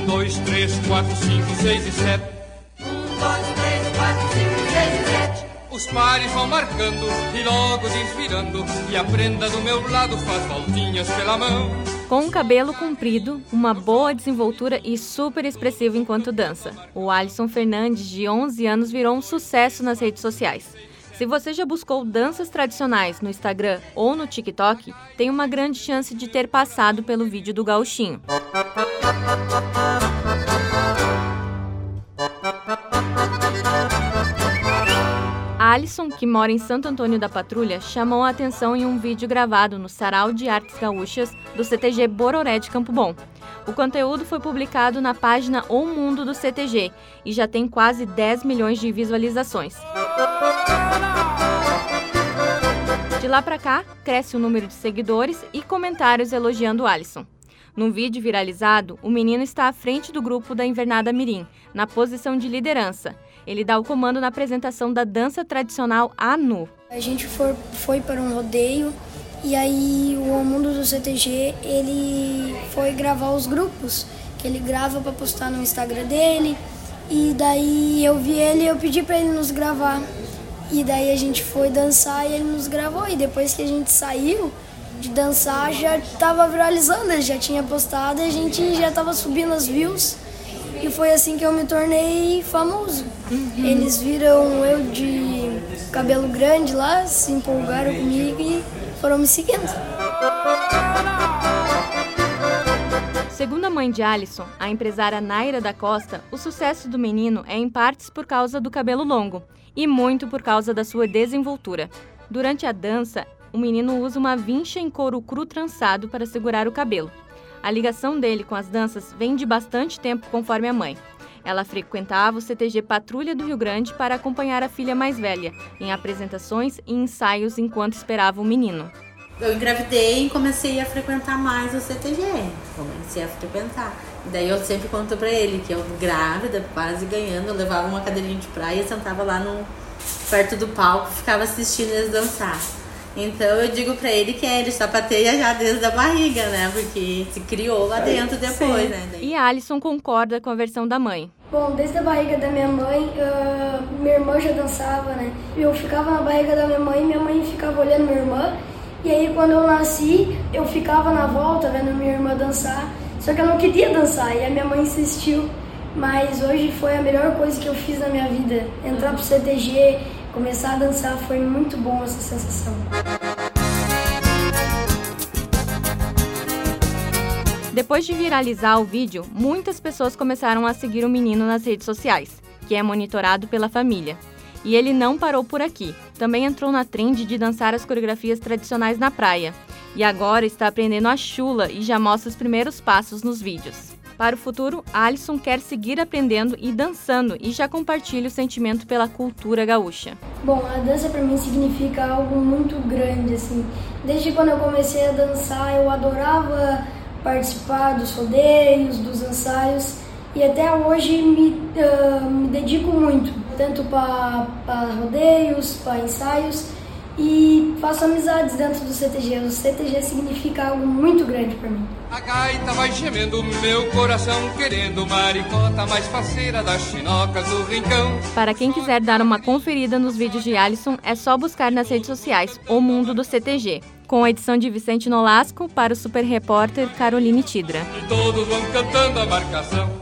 Um, dois, três, quatro, cinco, seis e sete. Um, dois, três, quatro, cinco, seis e sete. Os pares vão marcando e logo desvirando. E a prenda do meu lado faz voltinhas pela mão. Com um cabelo comprido, uma boa desenvoltura e super expressivo enquanto dança, o Alisson Fernandes, de 11 anos, virou um sucesso nas redes sociais. Se você já buscou danças tradicionais no Instagram ou no TikTok, tem uma grande chance de ter passado pelo vídeo do gauchinho. Alisson, que mora em Santo Antônio da Patrulha, chamou a atenção em um vídeo gravado no Sarau de Artes Gaúchas do CTG Bororé de Campo Bom. O conteúdo foi publicado na página O Mundo do CTG e já tem quase 10 milhões de visualizações. De lá para cá, cresce o número de seguidores e comentários elogiando Alisson. No vídeo viralizado, o menino está à frente do grupo da Invernada Mirim, na posição de liderança. Ele dá o comando na apresentação da dança tradicional Anu. A gente for, foi para um rodeio e aí o mundo do CTG ele foi gravar os grupos que ele grava para postar no Instagram dele e daí eu vi ele e eu pedi para ele nos gravar e daí a gente foi dançar e ele nos gravou e depois que a gente saiu de dançar já estava viralizando, ele já tinha postado e a gente já estava subindo as views. E foi assim que eu me tornei famoso. Uhum. Eles viram eu de cabelo grande lá, se empolgaram comigo e foram me seguindo. Segundo a mãe de Alisson, a empresária Naira da Costa, o sucesso do menino é em partes por causa do cabelo longo e muito por causa da sua desenvoltura. Durante a dança, o menino usa uma vincha em couro cru trançado para segurar o cabelo. A ligação dele com as danças vem de bastante tempo, conforme a mãe. Ela frequentava o CTG Patrulha do Rio Grande para acompanhar a filha mais velha em apresentações e ensaios enquanto esperava o menino. Eu engravidei e comecei a frequentar mais o CTG. Comecei a frequentar. Daí eu sempre conto para ele que eu grávida, quase ganhando, eu levava uma cadeirinha de praia, sentava lá no perto do palco, ficava assistindo eles dançar. Então eu digo para ele que ele sapateia já desde a barriga, né? Porque se criou lá dentro depois, Sim. né? E Alisson concorda com a versão da mãe. Bom, desde a barriga da minha mãe, uh, minha irmã já dançava, né? Eu ficava na barriga da minha mãe, minha mãe ficava olhando minha irmã. E aí quando eu nasci, eu ficava na volta vendo minha irmã dançar. Só que eu não queria dançar e a minha mãe insistiu. Mas hoje foi a melhor coisa que eu fiz na minha vida. Entrar pro CTG, Começar a dançar foi muito bom essa sensação. Depois de viralizar o vídeo, muitas pessoas começaram a seguir o menino nas redes sociais, que é monitorado pela família. E ele não parou por aqui. Também entrou na trend de dançar as coreografias tradicionais na praia. E agora está aprendendo a chula e já mostra os primeiros passos nos vídeos. Para o futuro, Alisson quer seguir aprendendo e dançando e já compartilha o sentimento pela cultura gaúcha. Bom, a dança para mim significa algo muito grande assim. Desde quando eu comecei a dançar, eu adorava participar dos rodeios, dos ensaios e até hoje me, uh, me dedico muito, tanto para rodeios, para ensaios e faço amizades dentro do CTG. O CTG significa algo muito grande para mim. A gaita vai gemendo, meu coração querendo maricota mais faceira das chinocas do rincão. Para quem quiser dar uma conferida nos vídeos de Alisson, é só buscar nas redes sociais O Mundo do CTG. Com a edição de Vicente Nolasco para o Super Repórter Caroline Tidra. E todos vão cantando a marcação.